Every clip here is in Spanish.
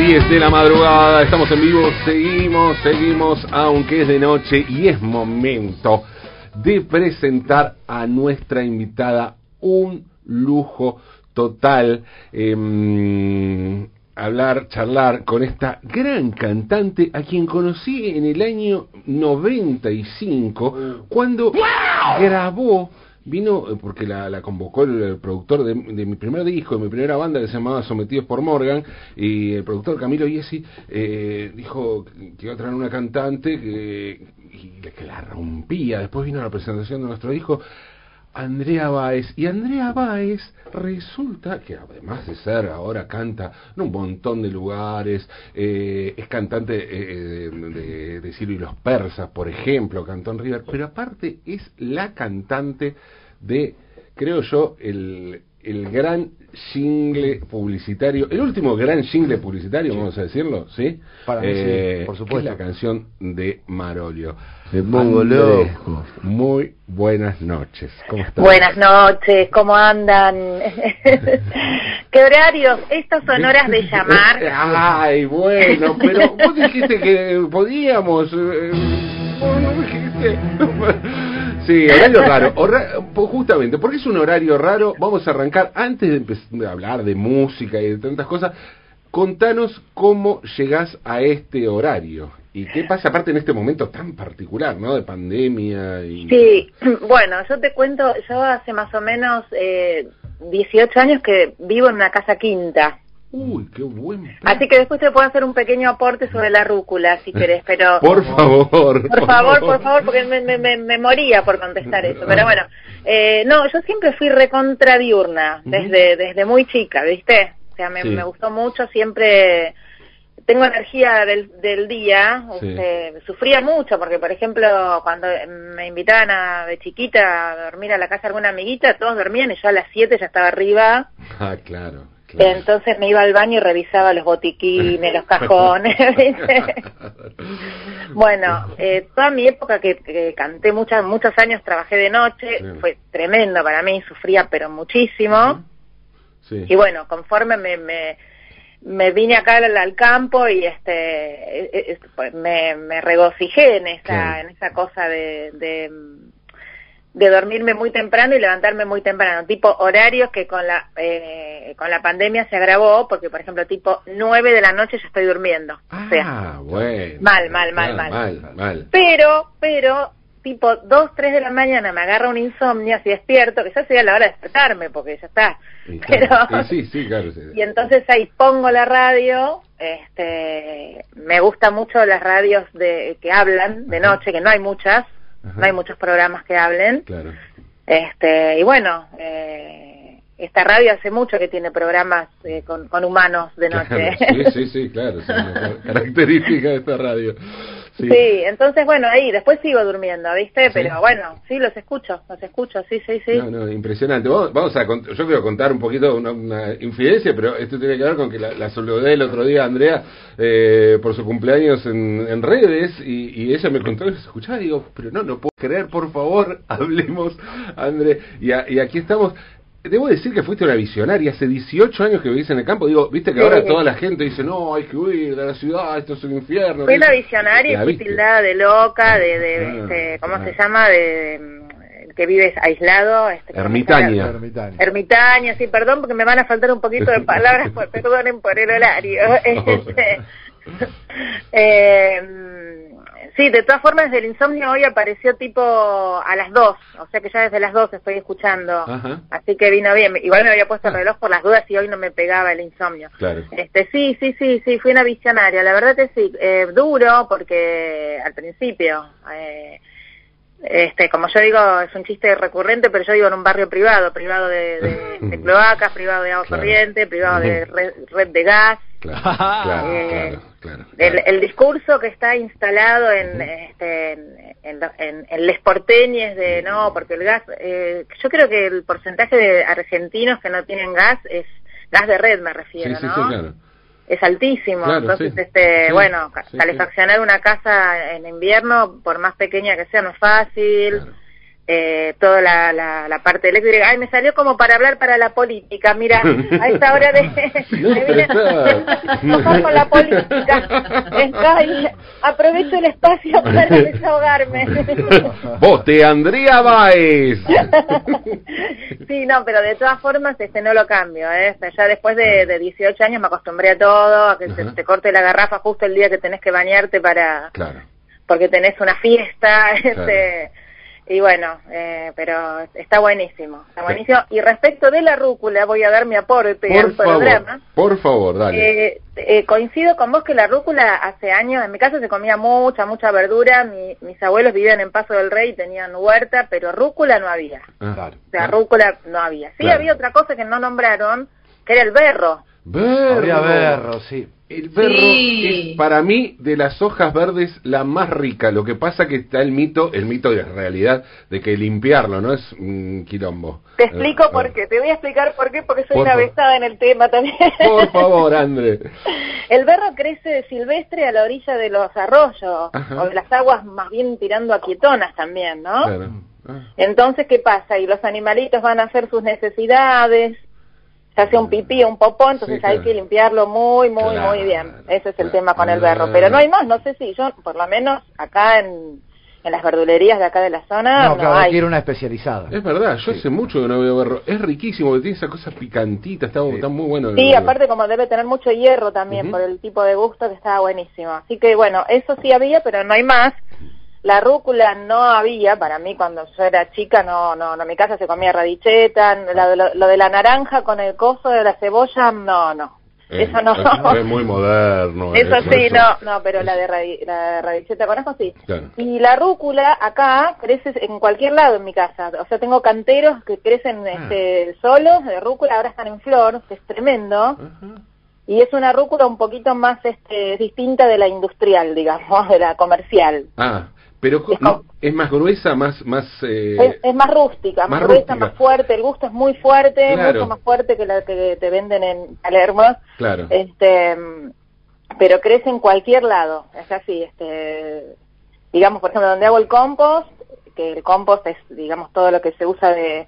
10 de la madrugada, estamos en vivo, seguimos, seguimos, aunque es de noche y es momento de presentar a nuestra invitada un lujo total. Em, hablar, charlar con esta gran cantante a quien conocí en el año 95 cuando grabó vino eh, porque la, convocó el, productor de, mi primer disco, de mi primera banda que se llamaba Sometidos por Morgan, y el productor Camilo Iesi eh, dijo que iba a traer una cantante que, y, que la rompía. Después vino la presentación de nuestro disco. Andrea Báez. Y Andrea Báez resulta que además de ser, ahora canta en un montón de lugares, eh, es cantante eh, de, de Ciro y los Persas, por ejemplo, Cantón River, pero aparte es la cantante de, creo yo, el, el gran jingle publicitario, el último gran jingle publicitario, vamos a decirlo, ¿sí? Para eh, por supuesto. la canción de Marolio. Me pongo loco. Muy buenas noches. ¿Cómo estás? Buenas noches, ¿cómo andan? ¿Qué horarios? Estas son horas de llamar. Ay, bueno, pero vos dijiste que podíamos. Eh, no dijiste. Sí, horario raro. justamente, porque es un horario raro, vamos a arrancar, antes de empezar a hablar de música y de tantas cosas, contanos cómo llegás a este horario. ¿Y qué pasa aparte en este momento tan particular, ¿no? De pandemia y... Sí, bueno, yo te cuento, yo hace más o menos eh, 18 años que vivo en una casa quinta. Uy, qué buen. Así que después te puedo hacer un pequeño aporte sobre la rúcula, si querés, pero... Por favor. Por, favor, por favor, porque me, me, me, moría por contestar eso. Pero bueno, eh, no, yo siempre fui recontra diurna, desde, desde muy chica, ¿viste? O sea, me, me gustó mucho, siempre tengo energía del, del día, este, sufría mucho porque, por ejemplo, cuando me invitaban a, de chiquita a dormir a la casa de alguna amiguita, todos dormían y yo a las 7 ya estaba arriba. Ah, claro. Entonces me iba al baño y revisaba los botiquines, los cajones. bueno, eh, toda mi época que, canté muchas, muchos años, trabajé de noche, fue tremendo para mí, sufría pero muchísimo. Y bueno, conforme me, me, me vine acá al, campo y este e, e, pues, me, me regocijé en esa, en esa cosa de de dormirme muy temprano y levantarme muy temprano, tipo horarios que con la eh, con la pandemia se agravó, porque por ejemplo tipo 9 de la noche ya estoy durmiendo. Ah, bueno. Mal, mal, mal, mal, mal, Pero, pero tipo 2, 3 de la mañana me agarra un insomnio, así despierto, que ya sería la hora de despertarme, porque ya está. Pero, sí, sí, claro, Y entonces ahí pongo la radio, este, me gusta mucho las radios de que hablan de noche, que no hay muchas, no hay muchos programas que hablen. Claro. Este, y bueno, eh, esta radio hace mucho que tiene programas eh, con, con, humanos de noche. Sí, sí, sí, claro, es una característica de esta radio. Sí. entonces bueno, ahí después sigo durmiendo, ¿viste? Pero bueno, sí, los escucho, los escucho, sí, sí, sí. No, no, impresionante. Vamos, a, yo quiero contar un poquito una, una, infidencia, pero esto tiene que ver con que la, la saludé el otro día Andrea eh, por su cumpleaños en, en redes y, y, ella me contó escuchaba digo, pero no, no puedo creer, por favor, hablemos, André. Y, y aquí estamos. Debo decir que fuiste una visionaria, hace 18 años que vivís en el campo, digo, viste que ahora toda la gente dice, no, hay que huir de la ciudad, esto es un infierno. Fui una visionaria y fui tildada de loca, de, de ah, este, ¿cómo se llama? De, que vives aislado. Este, ermitaña. ermitaña. Ermitaña, sí, perdón porque me van a faltar un poquito de palabras, perdonen por el horario. Este, eh, Sí, de todas formas, el insomnio hoy apareció tipo a las 2, o sea que ya desde las 2 estoy escuchando, así que vino bien. Igual me había puesto el reloj por las dudas y hoy no me pegaba el insomnio. Claro. Este, sí, sí, sí, sí, fui una visionaria. La verdad que sí, eh, duro porque al principio, eh, este, como yo digo, es un chiste recurrente, pero yo digo en un barrio privado, privado de, de, cloacas, privado de agua corriente, privado de red de gas. Claro, eh, claro, El, discurso que está instalado en, este, en, en, les porteñes de no, porque el gas, eh, yo creo que el porcentaje de argentinos que no tienen gas es gas de red, me refiero, ¿no? Es altísimo, entonces, este, bueno, calefaccionar una casa en invierno, por más pequeña que sea, no es fácil. Eh, toda la, la, parte eléctrica. Ay, me salió como para hablar para la política. Mira, a esta hora de... No, con la política. aprovecho el espacio para desahogarme. Vote Andrea Baez. sí, no, pero de todas formas este no lo cambio. ¿eh? ya después de, de 18 años me acostumbré a todo, a que se te corte la garrafa justo el día que tenés que bañarte para... Claro. Porque tenés una fiesta. Este, y bueno, eh, pero está buenísimo, está buenísimo. Y respecto de la rúcula, voy a dar mi aporte por al favor, programa. Por favor, dale. Eh, eh, coincido con vos que la rúcula hace años, en mi casa se comía mucha, mucha verdura. mis abuelos vivían en Paso del Rey tenían huerta, pero rúcula no había. Ah, o sea, rúcula no había. Sí había otra cosa que no nombraron, que era el berro. Berro. Había berro, sí. El berro es para mí de las hojas verdes la más rica. Lo que pasa que está el mito, el mito de la realidad de que limpiarlo no es un quilombo. Te explico eh, por qué. Te voy a explicar por qué, porque soy una besada en el tema también. Por favor, André. El berro crece silvestre a la orilla de los arroyos o de las aguas más bien tirando a quietonas también, ¿no? Claro. Ah. Entonces, ¿qué pasa? Y los animalitos van a hacer sus necesidades se hace un pipí o un popó, entonces hay que limpiarlo muy, muy, muy bien. Ese es el tema con el berro. Pero no hay más, no sé si yo, por lo menos acá en, en las verdulerías de acá de la zona. No, claro, hay. quiere una especializada. Es verdad, yo hace mucho que no veo berro. Es riquísimo, tiene esa cosa picantita, está, muy bueno. Sí, aparte como debe tener mucho hierro también por el tipo de gusto que está buenísimo. Así que bueno, eso sí había, pero no hay más. La rúcula no había, para mí cuando yo era chica, no, no, en mi casa se comía radicheta, lo, de la naranja con el coso de la cebolla, no, no. eso no. Es, muy moderno. Eso, sí, no, no, pero la de, la radicheta con ajo sí. Y la rúcula acá crece en cualquier lado en mi casa. O sea, tengo canteros que crecen ah. este, solos de rúcula, ahora están en flor, que es tremendo. Y es una rúcula un poquito más este, distinta de la industrial, digamos, de la comercial. Ah, pero es, más gruesa, más... más eh, es, más rústica, más, gruesa, más fuerte, el gusto es muy fuerte, mucho más fuerte que la que te venden en Palermo. Claro. Este, pero crece en cualquier lado, es así, este, digamos, por ejemplo, donde hago el compost, que el compost es, digamos, todo lo que se usa de,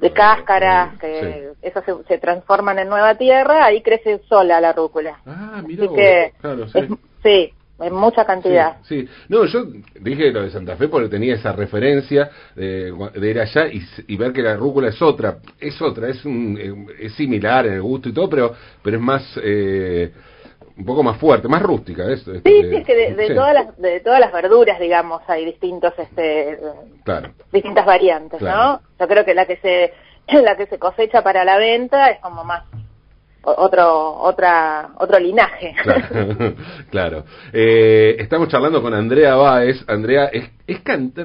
de cáscaras, que eso se, se, transforman en nueva tierra, ahí crece sola la rúcula. Ah, mira, claro, sí. sí, en mucha cantidad. Sí, no, yo dije lo de Santa Fe porque tenía esa referencia de, ir allá y, ver que la rúcula es otra, es otra, es, un, eh, es similar en el gusto y todo, pero, pero es más... Eh, un poco más fuerte, más rústica. Este, sí, sí, es que de, todas las, de todas las verduras, digamos, hay distintos, este, distintas variantes, ¿no? Yo creo que la que se la que se cosecha para la venta es como más otro otra otro linaje. Claro, Eh, estamos charlando con Andrea Báez. Andrea es, es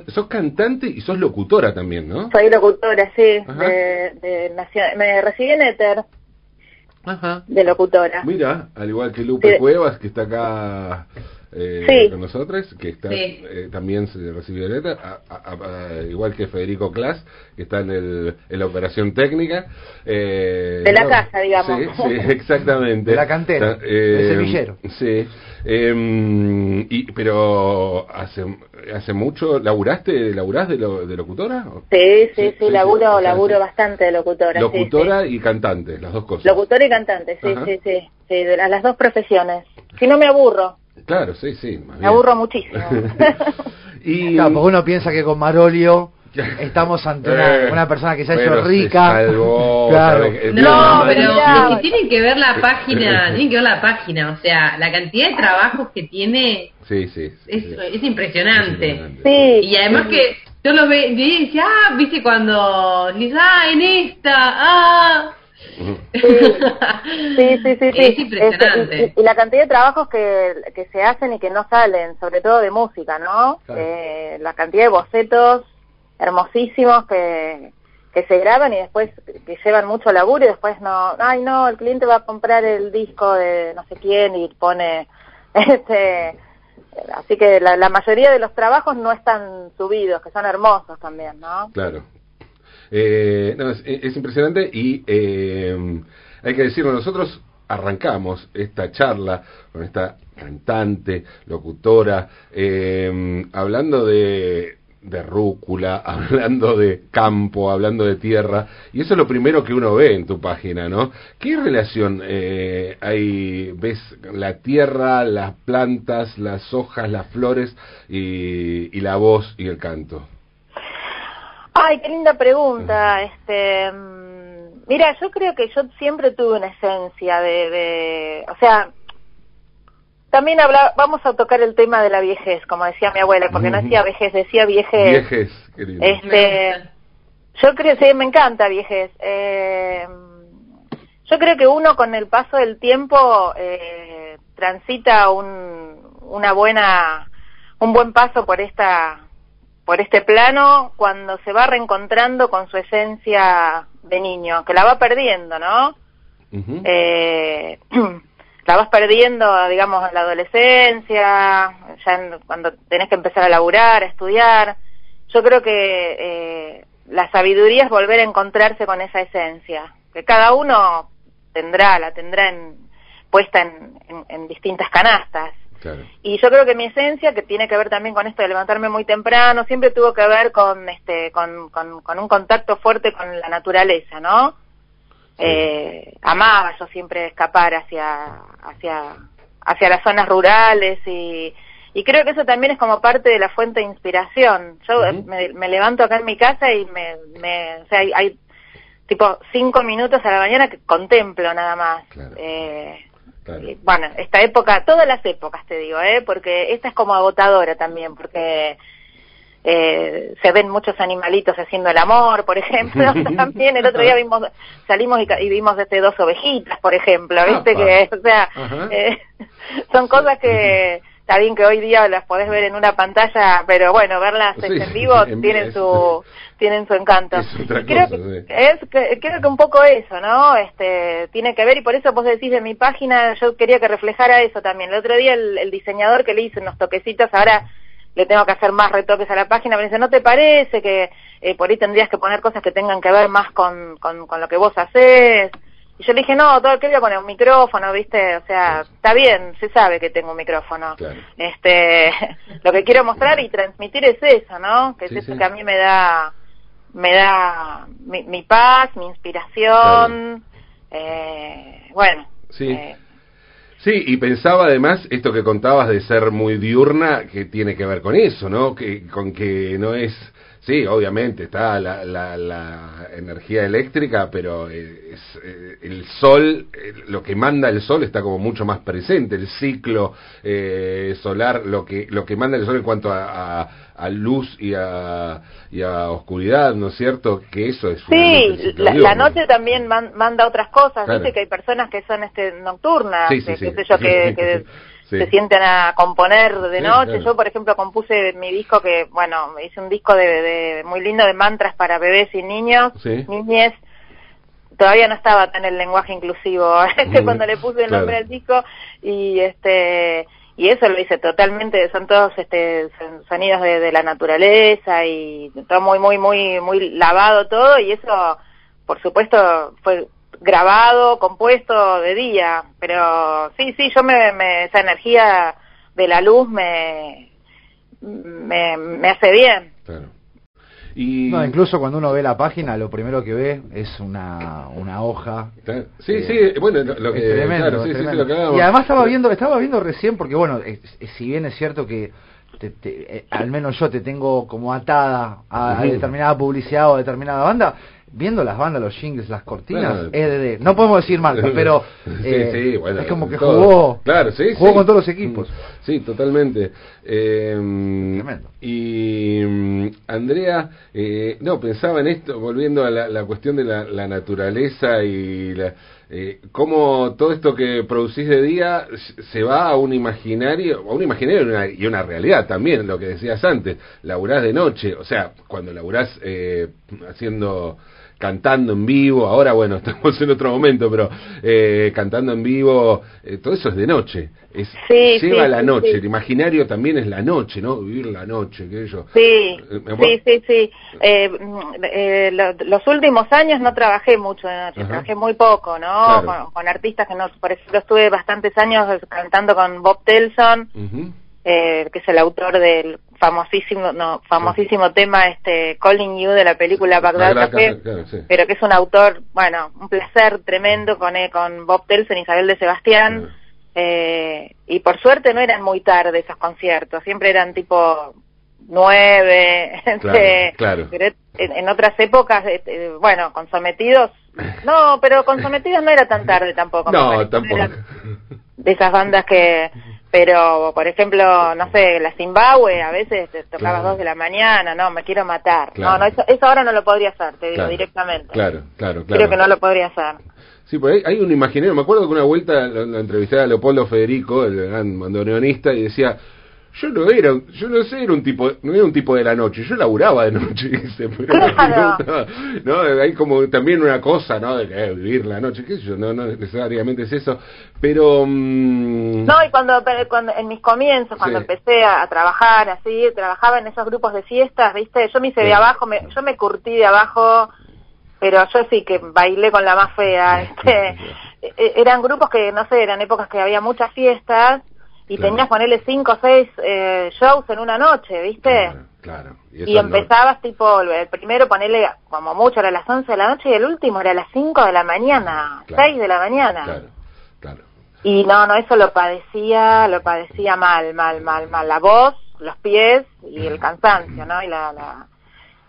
sos cantante y sos locutora también ¿no? soy locutora sí de, de, me recibí en Ether Ajá. de locutora. Mira al igual que Lupe Cuevas que está acá eh, con nosotros, que está, eh, también se recibió letra, igual que Federico Klaas, que está en, el, en la operación técnica. Eh, de la casa, digamos. Sí, exactamente. De la cantera, de semillero. Sí. Em, y, pero hace hace mucho laburaste laburás de, lo, de locutora sí sí sí, laburo laburo bastante de locutora locutora y cantante las dos cosas locutora y cantante sí sí sí sí de las dos profesiones si no me aburro Claro, sí, sí. Me aburro muchísimo. y claro, porque uno piensa que con Marolio estamos ante una, eh, persona que se ha hecho rica. claro. No, pero que tienen que ver la página, tienen que ver la página, o sea, la cantidad de trabajos que tiene sí, sí, es, es, impresionante. Sí, y además que yo lo ve, y decía, ah, viste cuando dice, ah, en esta, ah, Sí, sí, sí, sí. Es impresionante. y, la cantidad de trabajos que, que se hacen y que no salen, sobre todo de música, ¿no? Eh, la cantidad de bocetos hermosísimos que, que se graban y después que llevan mucho laburo y después no, ay no, el cliente va a comprar el disco de no sé quién y pone este así que la, la mayoría de los trabajos no están subidos, que son hermosos también, ¿no? Claro, eh, no, es, impresionante y eh, hay que decirlo, nosotros arrancamos esta charla con esta cantante, locutora, eh, hablando de, de rúcula, hablando de campo, hablando de tierra, y eso es lo primero que uno ve en tu página, ¿no? ¿Qué relación eh, hay, ves la tierra, las plantas, las hojas, las flores y, la voz y el canto? Ay, qué linda pregunta. Este, mm, mira, yo creo que yo siempre tuve una esencia de, de o sea, también habla, vamos a tocar el tema de la viejez, como decía mi abuela, porque no decía vejez, decía viejez. Viejez, querido. Este, yo creo, sí, me encanta viejez. Eh, yo creo que uno con el paso del tiempo eh, transita un, una buena, un buen paso por esta, por este plano cuando se va reencontrando con su esencia de niño, que la va perdiendo, ¿no? eh, la vas perdiendo, digamos, en la adolescencia, ya cuando tenés que empezar a laburar, a estudiar. Yo creo que eh, la sabiduría es volver a encontrarse con esa esencia, que cada uno tendrá, la tendrá en, puesta en, en, distintas canastas. Y yo creo que mi esencia, que tiene que ver también con esto de levantarme muy temprano, siempre tuvo que ver con, este, con, con, con un contacto fuerte con la naturaleza, ¿no? eh, amaba yo siempre escapar hacia, hacia, hacia las zonas rurales y, y creo que eso también es como parte de la fuente de inspiración. Yo me, levanto acá en mi casa y me, me o sea, hay, tipo cinco minutos a la mañana que contemplo nada más. Eh, bueno, esta época, todas las épocas te digo, ¿eh? porque esta es como agotadora también, porque eh, se ven muchos animalitos haciendo el amor, por ejemplo. También el otro día vimos, salimos y, vimos desde dos ovejitas, por ejemplo, ¿viste? que, o sea, eh, son cosas que está bien que hoy día las podés ver en una pantalla, pero bueno, verlas en vivo tienen su tienen su encanto. creo que es creo que un poco eso, ¿no? Este tiene que ver y por eso vos decís de mi página, yo quería que reflejara eso también. El otro día el, el diseñador que le hizo unos toquecitos ahora le tengo que hacer más retoques a la página, me dice, ¿no te parece que eh, por ahí tendrías que poner cosas que tengan que ver más con, con, lo que vos haces? Y yo le dije, no, todo que voy a poner un micrófono, ¿viste? O sea, está bien, se sabe que tengo un micrófono. Este, lo que quiero mostrar y transmitir es eso, ¿no? Que es eso que a mí me da, me da mi, paz, mi inspiración, eh, bueno. Sí. Eh, Sí, y pensaba además esto que contabas de ser muy diurna, que tiene que ver con eso, ¿no? Que, con que no es, sí, obviamente está la, la, energía eléctrica, pero es, eh, el sol, eh, lo que manda el sol está como mucho más presente, el ciclo eh, solar, lo que, lo que manda el sol en cuanto a a luz y a, y a oscuridad, ¿no es cierto? Que eso es Sí, la, noche también manda otras cosas, ¿viste? Que hay personas que son este nocturnas, que, que, se sienten a componer de noche. Yo, por ejemplo, compuse mi disco que, bueno, hice un disco de, muy lindo de mantras para bebés y niños, niñez. Todavía no estaba tan el lenguaje inclusivo este cuando le puse el nombre al disco. Y este y eso lo hice totalmente, son todos este sonidos de, la naturaleza y todo muy, muy, muy, muy lavado todo. Y eso, por supuesto, fue grabado, compuesto de día, pero sí, sí, yo me, me esa energía de la luz me, me, me hace bien. No, incluso cuando uno ve la página, lo primero que ve es una, una hoja. Sí, sí, bueno, lo que, tremendo, sí, sí, Y además estaba viendo, estaba viendo recién, porque bueno, si bien es cierto que te, eh, al menos yo te tengo como atada a, a, determinada publicidad o a determinada banda, viendo las bandas, los jingles, las cortinas, no podemos decir mal, pero eh, es como que jugó, claro, jugó con todos los equipos. Sí, totalmente. Eh, y mm, Andrea, eh, no, pensaba en esto, volviendo a la, cuestión de la, naturaleza y la, eh, cómo todo esto que producís de día se va a un imaginario, a un imaginario y una, y una realidad también, lo que decías antes, laburás de noche, o sea, cuando laburás eh, haciendo cantando en vivo, ahora bueno, estamos en otro momento, pero eh, cantando en vivo, eh, todo eso es de noche, es, lleva la noche, el imaginario también es la noche, ¿no? Vivir la noche, que yo. Sí, eh, sí, sí, los últimos años no trabajé mucho de noche, trabajé muy poco, ¿no? Con, artistas que no, por ejemplo, estuve bastantes años cantando con Bob Telson. que es el autor del famosísimo, no, famosísimo tema, este, Calling You de la película Bagdad Café, pero que es un autor, bueno, un placer tremendo con, eh, con Bob Telson y Isabel de Sebastián, eh, y por suerte no eran muy tarde esos conciertos, siempre eran tipo nueve, claro, este, pero en, otras épocas, este, bueno, con sometidos, no, pero con sometidos no era tan tarde tampoco. No, tampoco. De esas bandas que pero por ejemplo no sé la Zimbabue a veces te tocaba dos de la mañana no me quiero matar. No no eso, eso, ahora no lo podría hacer te digo directamente. Claro claro claro. creo que no lo podría hacer. Sí pues hay, un imaginario. Me acuerdo que una vuelta la, entrevisté a Leopoldo Federico el gran bandoneonista y decía yo no era, yo no sé, era un tipo, no era un tipo de la noche, yo laburaba de noche, no, hay como también una cosa, ¿no? De que, vivir la noche, qué sé yo, no, no necesariamente es eso, pero... Mm, no, y cuando, cuando en mis comienzos, cuando empecé a, trabajar así, trabajaba en esos grupos de fiestas, ¿viste? Yo me hice de abajo, me, yo me curtí de abajo, pero yo sí que bailé con la más fea, este, eran grupos que, no sé, eran épocas que había muchas fiestas, y tenías tenías ponerle cinco o seis eh, shows en una noche, ¿viste? Claro, Y, empezabas tipo, el primero ponerle como mucho era las once de la noche y el último era las cinco de la mañana, seis de la mañana. Claro, claro. Y no, no, eso lo padecía, lo padecía mal, mal, mal, mal. La voz, los pies y el cansancio, ¿no? Y la, la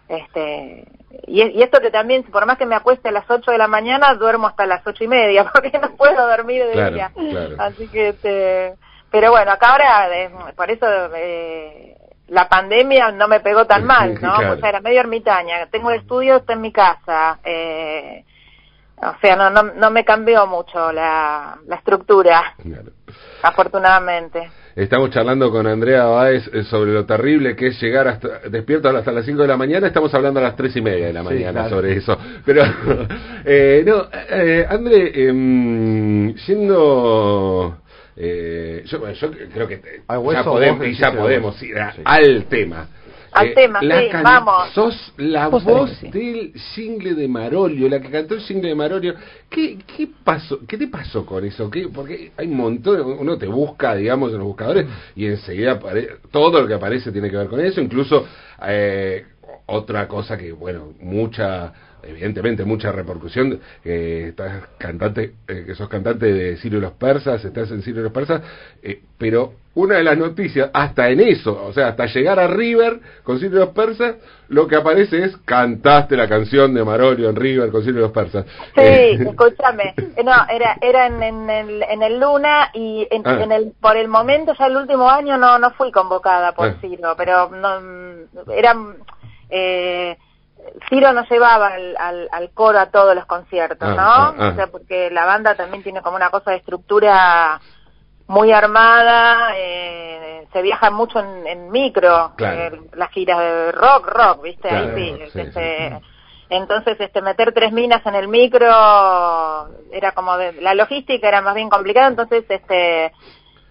este, y, y, esto que también, por más que me acueste a las 8 de la mañana, duermo hasta las ocho y media, porque no puedo dormir de día. Así que, este, pero bueno, acá ahora, eh, por eso eh, la pandemia no me pegó tan mal, ¿no? O sea, era medio ermitaña. Tengo el estudio, está en mi casa. Eh, o sea, no, no, no me cambió mucho la, la estructura, afortunadamente. Estamos charlando con Andrea Báez eh, sobre lo terrible que es llegar hasta despierto hasta las 5 de la mañana. Estamos hablando a las tres y media de la mañana sobre eso. Pero, eh, no, eh, André, eh, yendo eh, yo, creo que ya podemos, ya podemos ir al tema. Al eh, tema, sí, vamos. Sos la voz del single de Marolio, la que cantó el single de Marolio. ¿Qué, qué pasó? ¿Qué te pasó con eso? ¿Qué? Porque hay un montón, uno te busca, digamos, en los buscadores y enseguida todo lo que aparece tiene que ver con eso, incluso eh, otra cosa que, bueno, mucha evidentemente mucha repercusión, eh, estás cantante, eh, que sos cantante de Sirio los Persas, estás en Sirio los Persas, eh, pero una de las noticias, hasta en eso, o sea, hasta llegar a River con Sirio los Persas, lo que aparece es cantaste la canción de Marolio en River con Sirio los Persas. Sí, eh, escúchame, no, era, era en, en, el, en el Luna y en, ah. en, el, por el momento, ya el último año no, no fui convocada por ah. pero no, eran... Eh, Ciro no llevaba al, al, coro a todos los conciertos, ah, ¿no? Ah, ah. O sea, porque la banda también tiene como una cosa de estructura muy armada, eh, se viaja mucho en, micro, eh, las giras de rock, rock, ¿viste? Ahí sí, este, Entonces, este, meter tres minas en el micro era como de, la logística era más bien complicada, entonces, este,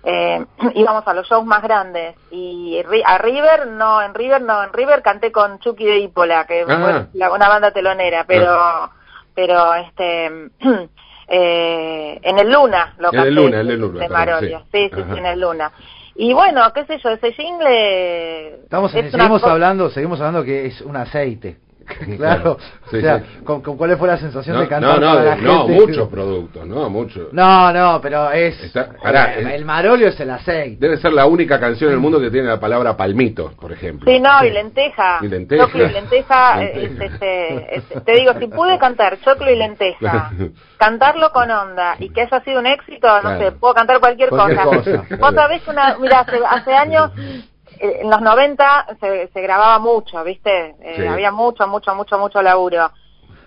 eh, íbamos a los shows más grandes y a River no en River no en River canté con Chucky de Ipola que fue una banda telonera pero pero este eh, en el Luna lo canté en el Luna, de Marolia sí. Sí, sí, en el Luna. Y bueno qué sé yo ese jingle estamos seguimos hablando seguimos hablando que es un aceite claro, o sea, Con, cuál fue la sensación de cantar no, no, no, muchos productos, no, muchos. No, no, pero es, el, marolio es el aceite. Debe ser la única canción del mundo que tiene la palabra palmito, por ejemplo. Sí, no, y lenteja. Y lenteja. Choclo y lenteja, este, te digo, si pude cantar choclo y lenteja, cantarlo con onda y que eso ha sido un éxito, no sé, puedo cantar cualquier, cosa. cosa. Vos sabés una, mira, hace, hace años eh, en los 90 se, se grababa mucho, ¿viste? Eh, había mucho, mucho, mucho, mucho laburo.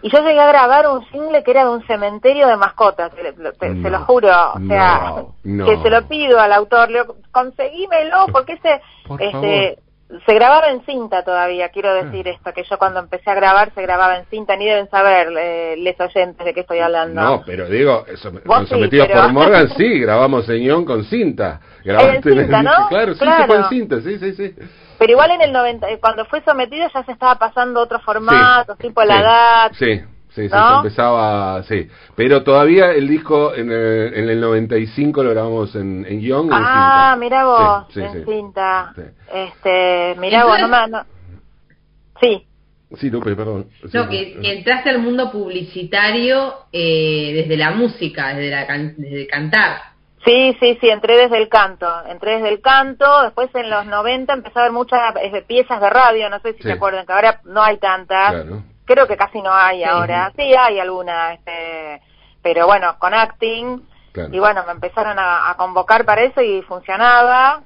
Y yo llegué a grabar un single que era de un cementerio de mascotas, se lo juro, o sea, que se lo pido al autor, le conseguímelo, porque ese, este, se grababa en cinta todavía, quiero ah. decir esto, que yo cuando empecé a grabar se grababa en cinta, ni deben saber eh, les oyentes de qué estoy hablando. No, pero digo, eso, sometidos por Morgan, sí, grabamos Señón con cinta. Grabaste en cinta, ¿no? Claro, sí, se fue en cinta, sí, sí, sí. Pero igual en el 90, cuando fue sometido ya se estaba pasando otro formato, tipo la edad. Sí. sí, sí, empezaba, sí. Pero todavía el disco en el, en el 95 lo grabamos en, en guion. Ah, mira vos, en cinta. Este, mira vos, no me... Sí. Sí, Lupe, perdón. no, que, entraste al mundo publicitario eh, desde la música, desde, la desde cantar. Sí, sí, sí, entré desde el canto, entré desde el canto, después en los 90 empecé a ver muchas piezas de radio, no sé si se acuerdan, que ahora no hay tantas, creo que casi no hay ahora, sí hay alguna, este, pero bueno, con acting, y bueno, me empezaron a, convocar para eso y funcionaba,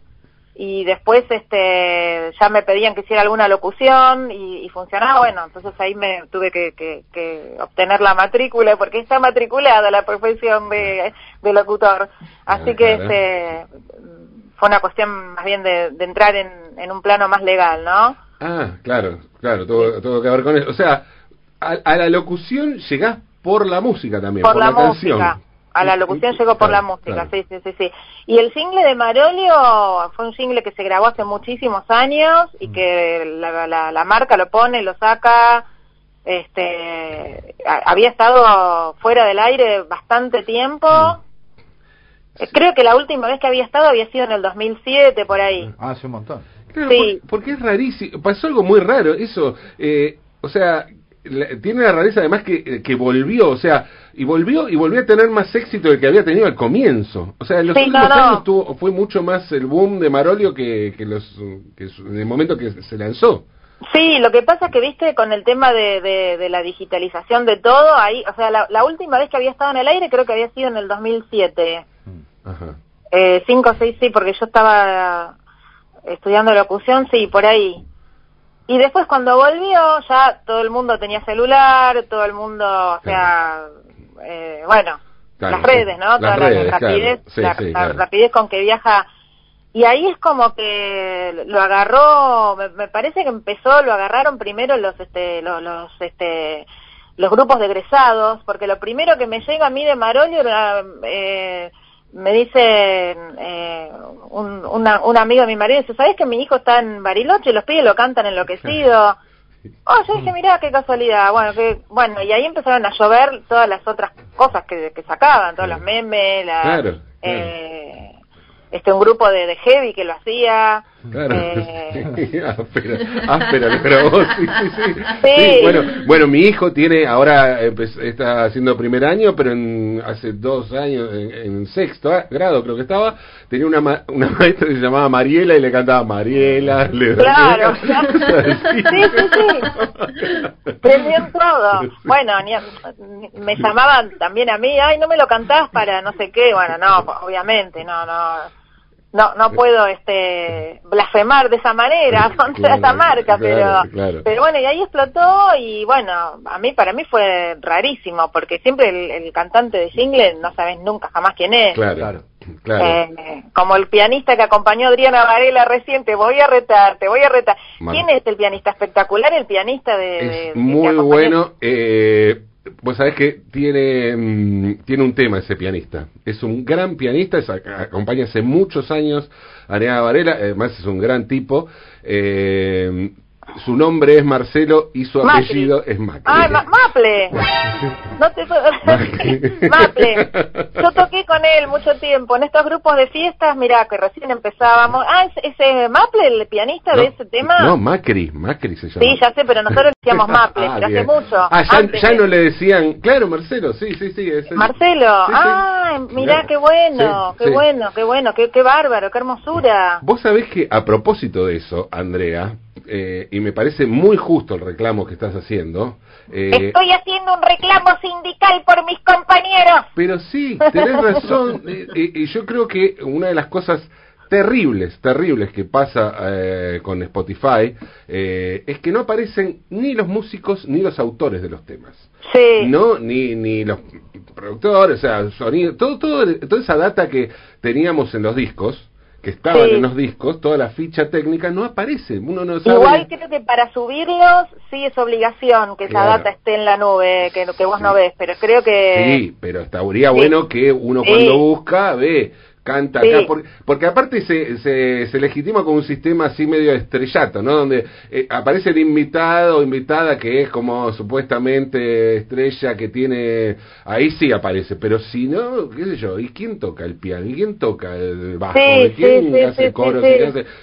y después este ya me pedían que hiciera alguna locución y, funcionaba bueno entonces ahí me tuve que, que, obtener la matrícula porque está matriculada la profesión de, de locutor. Así ah, que este fue una cuestión más bien de, entrar en, en, un plano más legal no ah claro claro todo, que ver con eso. O sea a, la locución llegás por la música también por, la, música a la locución llegó por la música, sí, sí, sí, sí. Y el single de Marolio fue un single que se grabó hace muchísimos años y que la, la, marca lo pone, lo saca, este, había estado fuera del aire bastante tiempo. Eh, creo que la última vez que había estado había sido en el 2007, por ahí. Ah, hace un montón. sí. porque, es rarísimo, pasó algo muy raro, eso, eh, o sea, tiene la rareza además que, que volvió, o sea, y volvió y volvió a tener más éxito del que había tenido al comienzo. O sea, en los últimos años tuvo, fue mucho más el boom de Marolio que, que los que en el momento que se lanzó. Sí, lo que pasa es que viste con el tema de, de, la digitalización de todo, ahí, o sea, la, última vez que había estado en el aire creo que había sido en el 2007. Ajá. Eh, cinco o seis, sí, porque yo estaba estudiando locución, sí, por ahí. Y después cuando volvió ya todo el mundo tenía celular, todo el mundo, o sea, eh, bueno, las redes, ¿no? Toda la rapidez, la, rapidez con que viaja. Y ahí es como que lo agarró, me, parece que empezó, lo agarraron primero los, este, los, los, este, los grupos de egresados, porque lo primero que me llega a mí de Marolio era, eh, me dice eh, un, un amigo de mi marido, dice, ¿sabes que mi hijo está en Bariloche y los pibes lo cantan enloquecido? Oh, yo dije, mirá, qué casualidad. Bueno, que, bueno, y ahí empezaron a llover todas las otras cosas que, que sacaban, todos los memes, la, Eh, este un grupo de, de heavy que lo hacía Claro. Eh... áspera, pero vos, sí, sí, sí. bueno, bueno, mi hijo tiene, ahora está haciendo primer año, pero en, hace dos años, en, sexto grado creo que estaba, tenía una, una maestra que se llamaba Mariela y le cantaba Mariela. Le claro, sí, sí, sí. Prendió todo. Bueno, me llamaban también a mí, ay, no me lo cantás para no sé qué. Bueno, no, obviamente, no, no no no puedo este blasfemar de esa manera contra esa marca pero pero bueno y ahí explotó y bueno a mí para mí fue rarísimo porque siempre el, cantante de single no sabes nunca jamás quién es. Claro eh, como el pianista que acompañó a Adriana Varela recién te voy a retar te voy a retar. Quién es el pianista espectacular el pianista de, muy bueno eh Vos sabés que tiene, mm, tiene un tema ese pianista. Es un gran pianista, acompaña hace muchos años a Neada Varela, además es un gran tipo. Eh, su nombre es Marcelo y su apellido es Macri. ¡Ay, Maple! No te Maple. Yo toqué con él mucho tiempo en estos grupos de fiestas, mirá, que recién empezábamos. Ah, ¿es, Maple el pianista de ese tema? No, Macri, Macri se llama. Sí, ya sé, pero nosotros decíamos Maple, ah, pero hace mucho. Ah, ya, no le decían, claro, Marcelo, sí, sí, sí. Marcelo, ah, mirá, qué bueno, qué bueno, qué bueno, qué, qué bárbaro, qué hermosura. Vos sabés que a propósito de eso, Andrea, eh, y me parece muy justo el reclamo que estás haciendo. Eh, Estoy haciendo un reclamo sindical por mis compañeros. Pero sí, tenés razón. Eh, y yo creo que una de las cosas terribles, terribles que pasa con Spotify es que no aparecen ni los músicos ni los autores de los temas. Sí. No, ni, ni los productores, o sea, sonido, todo, todo, toda esa data que teníamos en los discos que estaban en los discos, toda la ficha técnica no aparece. Uno no sabe. Igual creo que para subirlos sí es obligación que esa data esté en la nube, que, que vos no ves, pero creo que... Sí, pero estaría bueno que uno cuando busca ve canta acá, porque, aparte se, se, se, legitima con un sistema así medio estrellato, ¿no? Donde eh, aparece el invitado o invitada que es como supuestamente estrella que tiene, ahí sí aparece, pero si no, qué sé yo, ¿y quién toca el piano? ¿Y quién toca el bajo? ¿Y quién hace coros?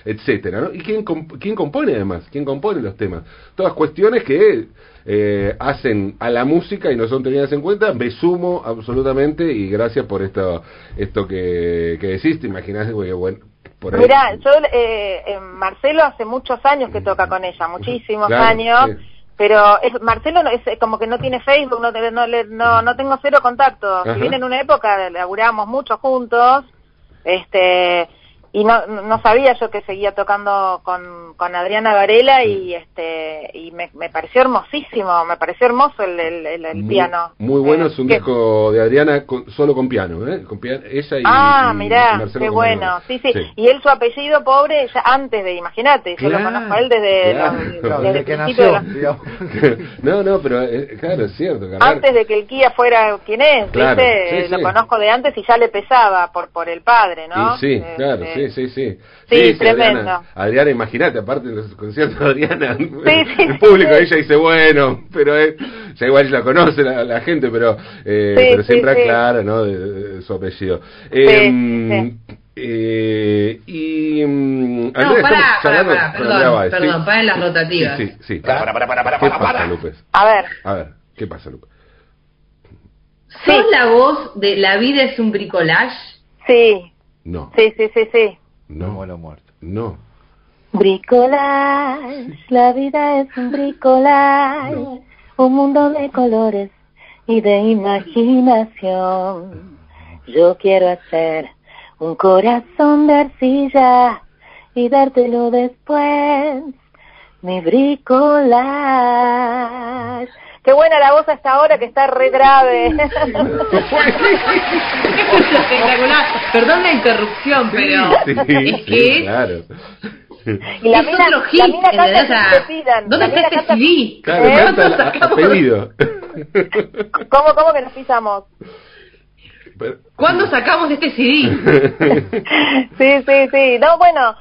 etcétera, ¿no? ¿Y quién, quién compone además? ¿Quién compone los temas? Todas cuestiones que eh, hacen a la música y no son tenidas en cuenta, me sumo absolutamente y gracias por esto, esto que, que decís, te imaginas, bueno, por Mirá, yo, eh, eh, Marcelo hace muchos años que toca con ella, muchísimos años, pero es, Marcelo es como que no tiene Facebook, no, no, no, no tengo cero contacto. Si bien en una época laburábamos mucho juntos, este y no, no sabía yo que seguía tocando con, con Adriana Varela y este y me, me pareció hermosísimo me pareció hermoso el, el, piano. muy bueno es un disco de Adriana solo con piano eh con piano, ella y ah mira qué bueno sí, sí, y él su apellido pobre ya antes de imagínate yo lo conozco a él desde, desde, que nació no no pero eh, claro es cierto antes de que el Kia fuera quien es ¿viste? lo conozco de antes y ya le pesaba por por el padre no sí eh, claro sí sí, sí, sí. tremendo. Adriana, imagínate, aparte de los conciertos de Adriana, el público, ella dice, bueno, pero es, ya igual la conoce la, gente, pero, eh, pero siempre aclara, ¿no? De, su apellido. Eh, eh, y mm, no, para, para, para, perdón, perdón, para las rotativas. Sí, sí, para, para, para, para, ¿Qué pasa, Lupe? A ver. A ver, ¿qué pasa, Lupe? ¿Sos la voz de La vida es un bricolage? Sí. No. Sí, sí, sí, sí. No. lo muerto. No. Bricolage, la vida es un bricolage, un mundo de colores y de imaginación. Yo quiero hacer un corazón de arcilla y dártelo después, mi bricolage. Qué buena la voz hasta ahora que está re grave. Espectacular. Perdón la interrupción, pero es que claro. Y la mina, la mina canta te pidan. ¿Dónde está este CD? Claro, ¿Eh? canta a pedido. ¿Cómo, cómo que nos pisamos? ¿Cuándo sacamos este CD? sí, sí, sí. No, bueno,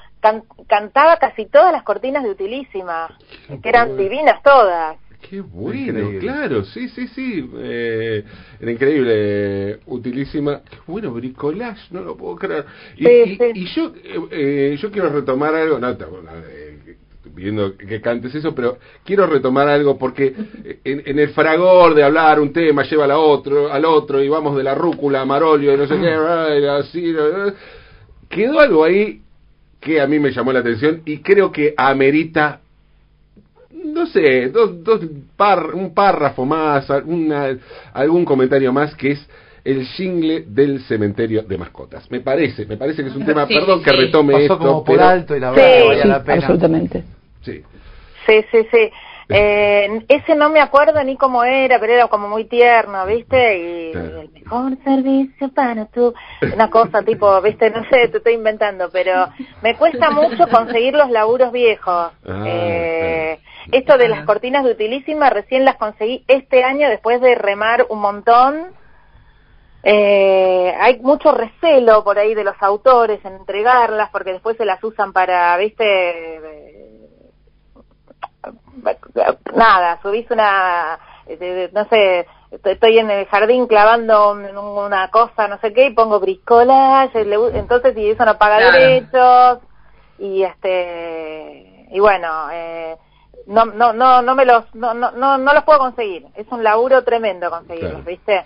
cantaba casi todas las cortinas de Utilísima, que eran divinas todas. Qué bueno, claro, sí, sí, sí. Eh, era increíble, utilísima. Qué bueno, bricolage, no lo puedo creer. Y, y, yo eh, yo quiero retomar algo, no, eh, pidiendo que cantes eso, pero quiero retomar algo porque en, en, el fragor de hablar un tema lleva al otro, al otro y vamos de la rúcula a Marolio y no sé qué, así, quedó algo ahí que a mí me llamó la atención y creo que amerita no sé, dos, dos par, un párrafo más, una, algún comentario más que es el jingle del cementerio de mascotas. Me parece, me parece que es un tema, perdón que retome esto, como por alto y la verdad la pena. Absolutamente. Sí. Sí, sí, sí. Eh, ese no me acuerdo ni cómo era, pero era como muy tierno, ¿viste? Y el mejor servicio para tú. Una cosa tipo, ¿viste? No sé, te estoy inventando, pero me cuesta mucho conseguir los laburos viejos. Ah, eh, esto de las cortinas de utilísima recién las conseguí este año después de remar un montón. Eh, hay mucho recelo por ahí de los autores en entregarlas porque después se las usan para, viste, nada, subís una, no sé, estoy en el jardín clavando una cosa, no sé qué, y pongo bricolas, entonces y eso no paga derechos, y este, y bueno, eh, no, no, no, no me los, no, no, no, no los puedo conseguir, es un laburo tremendo conseguirlos, ¿viste?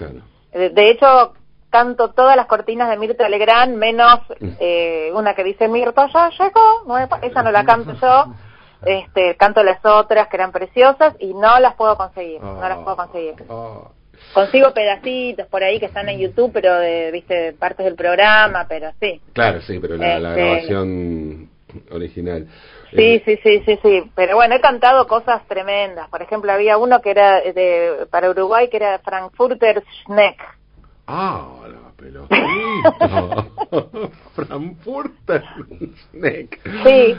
De, hecho, canto todas las cortinas de Mirta Legrand, menos mm. eh, una que dice Mirta ya llegó, esa no la canto yo, este, canto las otras que eran preciosas y no las puedo conseguir, no las puedo conseguir. Ah. Consigo pedacitos por ahí que están en YouTube, pero de, viste, partes del programa, pero sí. Claro, sí, pero la, este, grabación original. Sí, sí, sí, sí, sí. Pero bueno, he cantado cosas tremendas. Por ejemplo, había uno que era de, para Uruguay que era Frankfurter Schneck. Ah, Frankfurter Schneck. Sí,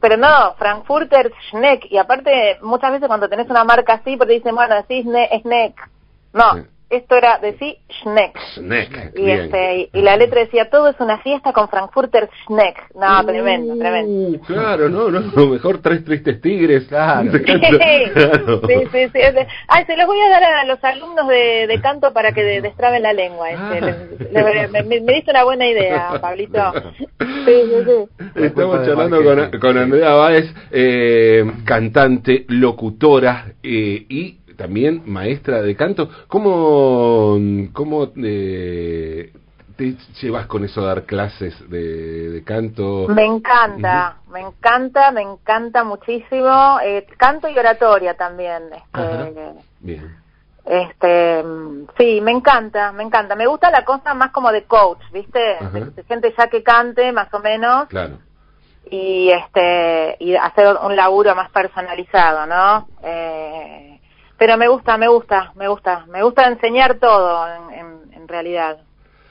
pero no, Frankfurter Schneck. Y aparte, muchas veces cuando tenés una marca así, pero dicen, bueno, decís Schneck. No, esto era decir Schneck. Schneck. Y, este, y, la letra decía, todo es una fiesta con Frankfurter Schneck. No, uh, tremendo, tremendo. Claro, no, no, mejor tres tristes tigres. Claro. sí, sí, sí. Ay, se los voy a dar a los alumnos de, de canto para que destraben la lengua. Este. Ah. me, me, diste una buena idea, Pablito. Sí, sí, sí. Estamos charlando con, con Andrea Báez, eh, cantante, locutora eh, y también maestra de canto. ¿Cómo, cómo eh, te llevas con eso a dar clases de, canto? Me encanta, me encanta, me encanta muchísimo. Eh, canto y oratoria también. Este, Bien. Este, sí, me encanta, me encanta. Me gusta la cosa más como de coach, ¿viste? gente ya que cante, más o menos. Claro. Y este, y hacer un laburo más personalizado, ¿no? Eh, pero me gusta, me gusta, me gusta, me gusta enseñar todo en, en, realidad.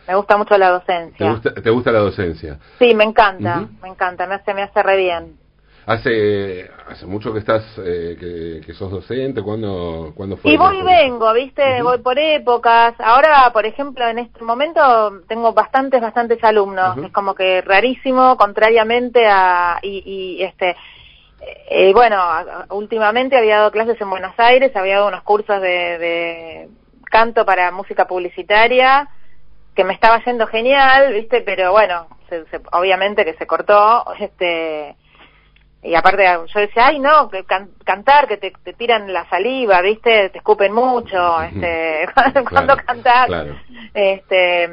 Me gusta mucho la docencia. ¿Te gusta, la docencia? Sí, me encanta, me encanta, me hace, me hace re bien. ¿Hace, hace mucho que estás, eh, que, sos docente? ¿Cuándo, ¿cuándo fue? Y voy y vengo, ¿viste? Voy por épocas. Ahora, por ejemplo, en este momento tengo bastantes, bastantes alumnos. Es como que rarísimo, contrariamente a... Y, y este eh, bueno, últimamente había dado clases en Buenos Aires, había dado unos cursos de, canto para música publicitaria, que me estaba yendo genial, ¿viste? Pero bueno, obviamente que se cortó, este y aparte yo decía, ay no, que cantar, que te, tiran la saliva, ¿viste? Te escupen mucho, este, cuando, cantas, este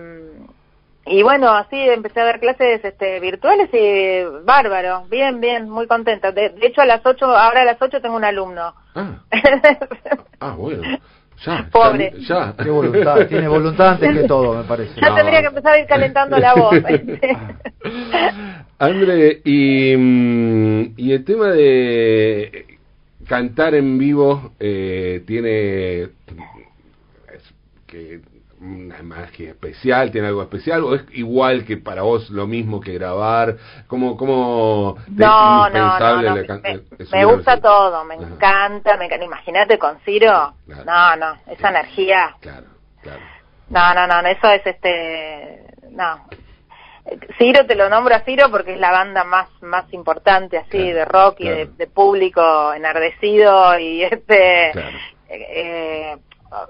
y bueno, así empecé a dar clases este, virtuales y bárbaro, bien, bien, muy contenta. De, hecho, a las 8, ahora a las 8 tengo un alumno. Ah, ah bueno. Ya, Pobre. Ya, Qué voluntad, tiene voluntad antes que todo, me parece. Ya tendría que empezar a ir calentando la voz. André, y, mm, y el tema de cantar en vivo eh, tiene que una magia especial, tiene algo especial o es igual que para vos lo mismo que grabar? ¿Cómo, cómo no, no, no, me, gusta todo, me encanta, me imagínate con Ciro, no, no, esa energía. Claro, claro. No, no, no, eso es este, no. Ciro te lo nombro a Ciro porque es la banda más más importante así de rock y de, público enardecido y este eh,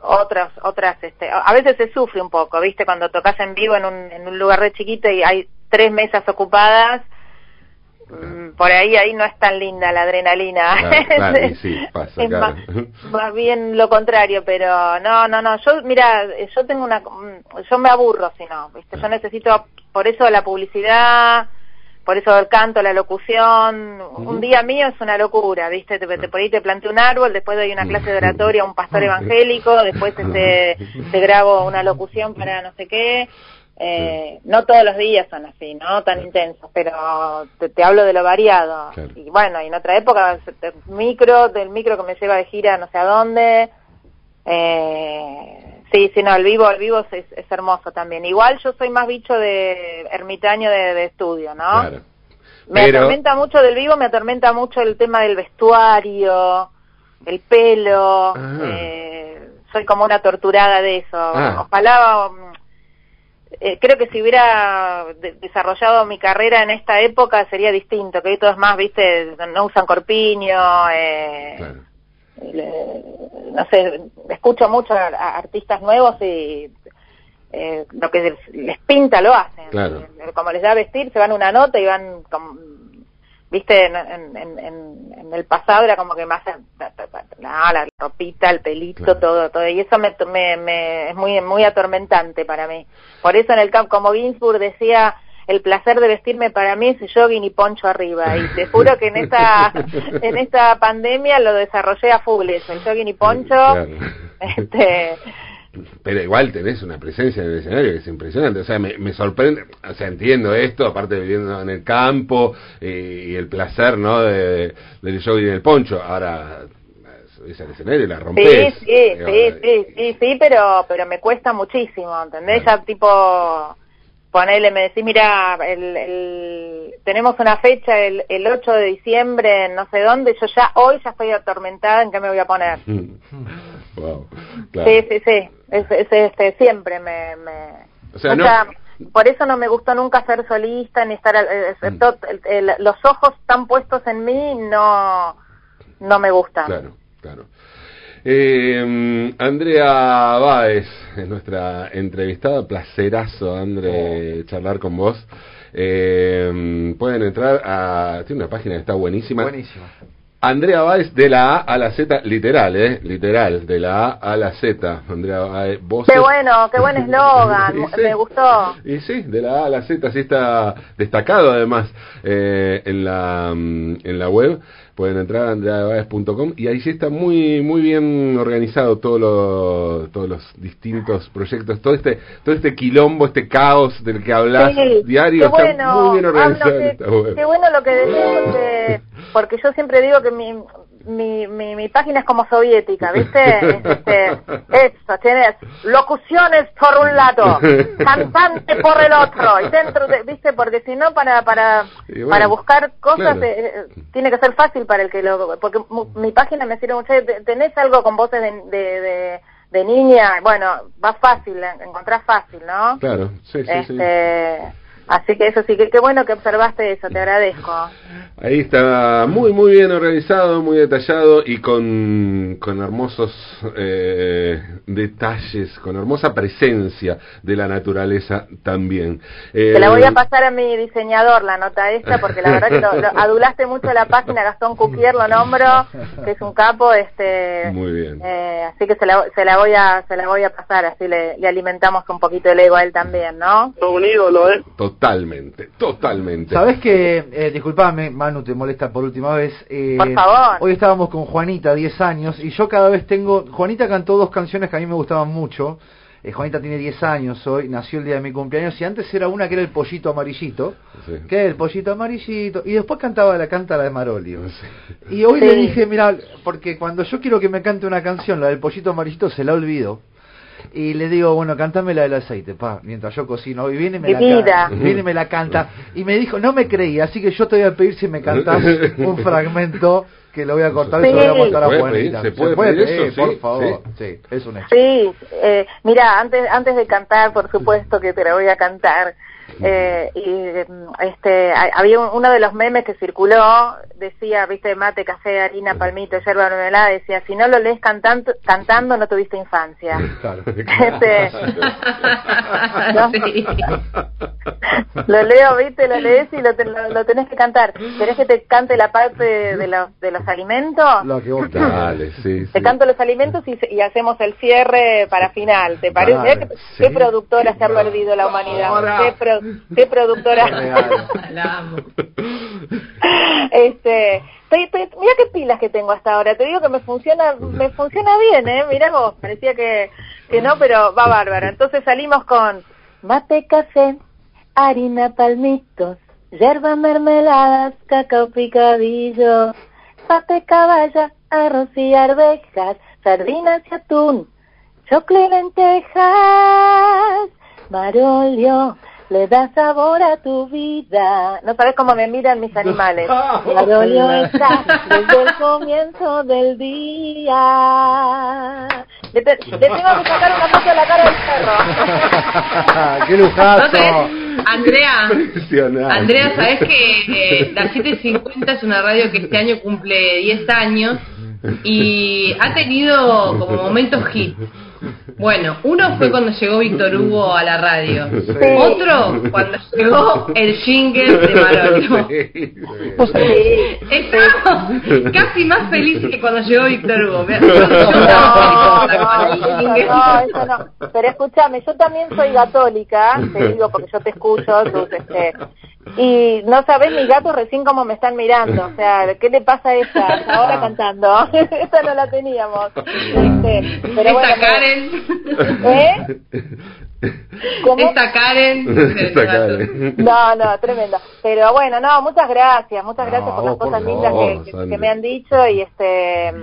otras otras este a veces se sufre un poco viste cuando tocas en vivo en un, en un lugar de chiquito y hay tres mesas ocupadas mm, por ahí ahí no es tan linda la adrenalina. Más, bien lo contrario pero no no no yo mira yo tengo una yo me aburro si no viste yo necesito por eso la publicidad por eso el canto, la locución, un día mío es una locura, ¿viste? Te, por ahí te planteo un árbol, después doy una clase de oratoria a un pastor evangélico, después este, te grabo una locución para no sé qué. Eh, no todos los días son así, ¿no? Tan intensos, pero te, hablo de lo variado. Y bueno, y en otra época, micro, del micro que me lleva de gira no sé a dónde. Eh, Sí, sí, no, el vivo, el vivo es, es, hermoso también. Igual yo soy más bicho de ermitaño de, estudio, ¿no? Claro. Me atormenta mucho del vivo, me atormenta mucho el tema del vestuario, el pelo. Ah. Eh, soy como una torturada de eso. Ah. Ojalá, eh, creo que si hubiera desarrollado mi carrera en esta época sería distinto, que hoy todo es más, viste, no usan corpiño, eh, claro no sé, escucho mucho a, artistas nuevos y eh, lo que les pinta lo hacen. Eh, como les da a vestir, se van una nota y van, viste, en, en, el pasado era como que más la ropita, el pelito, todo, todo, y eso me, me, es muy, muy atormentante para mí. Por eso en el campo, como Ginsburg decía, el placer de vestirme para mí es jogging y poncho arriba. Y te juro que en esta en esta pandemia lo desarrollé a full eso, el jogging y poncho. Este pero igual tenés una presencia en el escenario que es impresionante, o sea, me, sorprende, o sea, entiendo esto, aparte de viviendo en el campo eh, y el placer, ¿no, de, del jogging y el poncho, ahora subís al escenario y la rompés. Sí, sí, sí, sí, sí, sí, pero, pero me cuesta muchísimo, ¿entendés? Ya tipo ponele, me decís, mira, el, el, tenemos una fecha el, el 8 de diciembre en no sé dónde, yo ya hoy ya estoy atormentada en qué me voy a poner. Sí, sí, sí. Es, este, siempre me... O sea, Por eso no me gustó nunca ser solista ni estar... Eh, mm. los ojos tan puestos en mí no, no me gustan. Claro, claro. Eh, Andrea Báez es nuestra entrevistada. Placerazo, André, oh. charlar con vos. Eh, pueden entrar a. Tiene una página que está buenísima. Buenísima. Andrea Báez de la A a la Z, literal, ¿eh? Literal, de la A a la Z. Andrea Báez, Qué bueno, qué buen eslogan, me gustó. Y sí, de la A a la Z, así está destacado además eh, en, la, mm, en la web pueden entrar a andreabaez.com y ahí sí está muy muy bien organizado todos los todos los distintos proyectos, todo este todo este quilombo, este caos del que hablas diario, está muy bien organizado. qué bueno lo que decís, porque, porque yo siempre digo que mi, mi, mi, mi, página es como soviética, ¿viste? Este, esto, tienes locuciones por un lado, cantante por el otro, y dentro de, ¿viste? Porque si no, para, para, para buscar cosas eh, eh, tiene que ser fácil para el que lo... Porque mi página me sirve mucho, tenés algo con voces de, de, de, niña, bueno, va fácil, encontrás fácil, ¿no? Claro, sí, sí, este, sí. Así que eso sí, que qué bueno que observaste eso, te agradezco. Ahí está muy, muy bien organizado, muy detallado y con, con hermosos eh, detalles, con hermosa presencia de la naturaleza también. te la voy a eh, pasar a mi diseñador, la nota esta, porque la verdad que lo, adulaste mucho la página, Gastón Cuquier lo nombro, que es un capo. este Muy bien. Eh, así que se la, se la voy a se la voy a pasar, así le, le alimentamos un poquito el ego a él también, ¿no? Todo unido, lo es. Totalmente, totalmente. ¿Sabes que, eh, disculpame, Manu, te molesta por última vez? Eh, por favor. Hoy estábamos con Juanita, 10 años, y yo cada vez tengo... Juanita cantó dos canciones que a mí me gustaban mucho. Eh, Juanita tiene 10 años hoy, nació el día de mi cumpleaños, y antes era una que era el pollito amarillito, que era el pollito amarillito, y después cantaba la canta la de Marolio. Y hoy le dije, mira, porque cuando yo quiero que me cante una canción, la del pollito amarillito, se la olvido y le digo, bueno, cántame la del aceite, pa, mientras yo cocino. Y viene y me, la canta, viene y me la canta. Y me dijo, no me creía, así que yo te voy a pedir si me cantas un fragmento que lo voy a cortar y se lo voy a mostrar a Juanita. ¿Se puede, pedir, eso? por favor. Sí, es un hecho. Sí, eh, mira, antes, antes de cantar, por supuesto que te la voy a cantar. Eh, y este había uno de los memes que circuló decía viste mate café harina palmito yerba mermelada decía si no lo lees cantando cantando no tuviste infancia este, lo leo viste lo lees y lo, lo, tenés que cantar. Querés que te cante la parte de, los de los alimentos lo que vos Dale, sí, te canto los alimentos y, y, hacemos el cierre para final te parece ¿Qué, productora se ha perdido la humanidad. ¿Qué, qué productora. este, estoy, mira qué pilas que tengo hasta ahora. Te digo que me funciona, me funciona bien, ¿eh? Mira vos, parecía que, que no, pero va bárbaro. Entonces salimos con mate, café, harina, palmitos, yerba, mermeladas, cacao picadillo, pate, caballa, arroz y arvejas, sardinas y atún, chocolate, lentejas, marolio, le da sabor a tu vida. No sabes cómo me miran mis animales. La dolió está desde el comienzo del día. Le, tengo que sacar una foto de la cara del perro. ¡Qué lujazo! Andrea, Andrea, ¿sabes que eh, la 750 es una radio que este año cumple 10 años y ha tenido como momentos hit? Bueno, uno fue cuando llegó Víctor Hugo a la radio. Otro cuando llegó el jingle de Marolio. Estamos casi más felices que cuando llegó Víctor Hugo. No, no. Pero escúchame, yo también soy católica, te digo porque yo te escucho, tus, este, y no sabes mis gatos recién cómo me están mirando, o sea, ¿qué le pasa a esa? Ahora cantando, esa no la teníamos. Este, pero bueno, Karen. ¿Eh? ¿Cómo? Esta Karen. Esta Karen. No, no, tremendo. Pero bueno, no, muchas gracias, muchas gracias por las cosas lindas que, que, me han dicho y este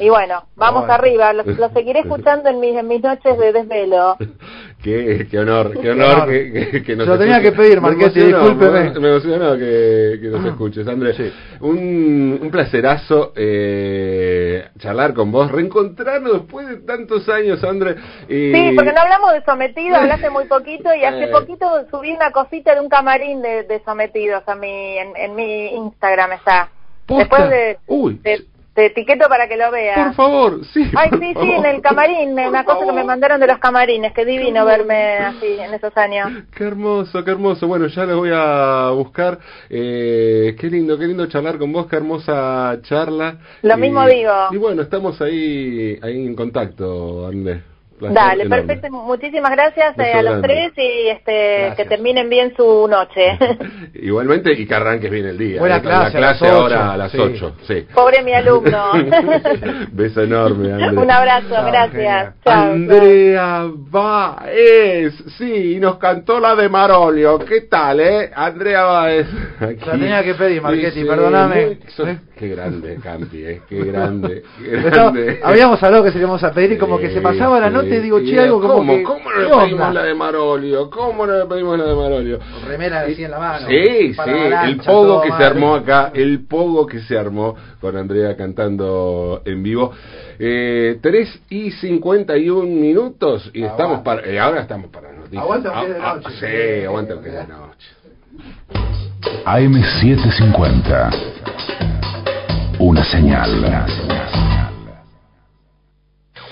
y bueno, vamos arriba, lo, seguiré escuchando en mis, en mis noches de desvelo. Qué, qué honor, qué honor que, que, nos Se lo tenía que pedir, Marquetti, discúlpeme. Me, emocionó que, que nos escuches, Andrés. Un, un placerazo eh, charlar con vos, reencontrarnos después de tantos años, Andrés. Y... Sí, porque no hablamos de sometidos, hablaste muy poquito y hace eh. poquito subí una cosita de un camarín de, de sometidos a mi, en, en mi Instagram está. Después de, Uy. de te etiqueto para que lo veas. Por favor, sí. Ay, sí, sí, en el camarín, una cosa que me mandaron de los camarines, qué divino verme así en esos años. Qué hermoso, qué hermoso. Bueno, ya les voy a buscar. Eh, qué lindo, qué lindo charlar con vos, qué hermosa charla. Lo mismo digo. Y bueno, estamos ahí, ahí en contacto, Andrés. Dale, perfecto. Muchísimas gracias eh, a los tres y este, que terminen bien su noche. Igualmente y que arranques bien el día. Buena clase, la clase ahora a las 8. Sí. Pobre mi alumno. Beso enorme, Andrea. Un abrazo, gracias. Chao, Andrea Baez. Sí, y nos cantó la de Marolio. ¿Qué tal, eh? Andrea Baez. La tenía que pedir, Marquetti, perdóname. Qué grande, Campi, eh. Qué grande. Qué grande. habíamos hablado que se le íbamos a pedir y como que se pasaba la noche digo, che, algo como ¿Cómo, ¿Cómo no le pedimos la de Marolio? ¿Cómo no le pedimos la de Marolio? remera así en la mano. Sí, sí, el pogo que se armó acá, el pogo que se armó con Andrea cantando en vivo. Eh, 3 y 51 minutos y estamos para, eh, ahora estamos para noticias. Aguanta el que de ah, noche. sí, aguanta el que de noche. AM750. Una señal.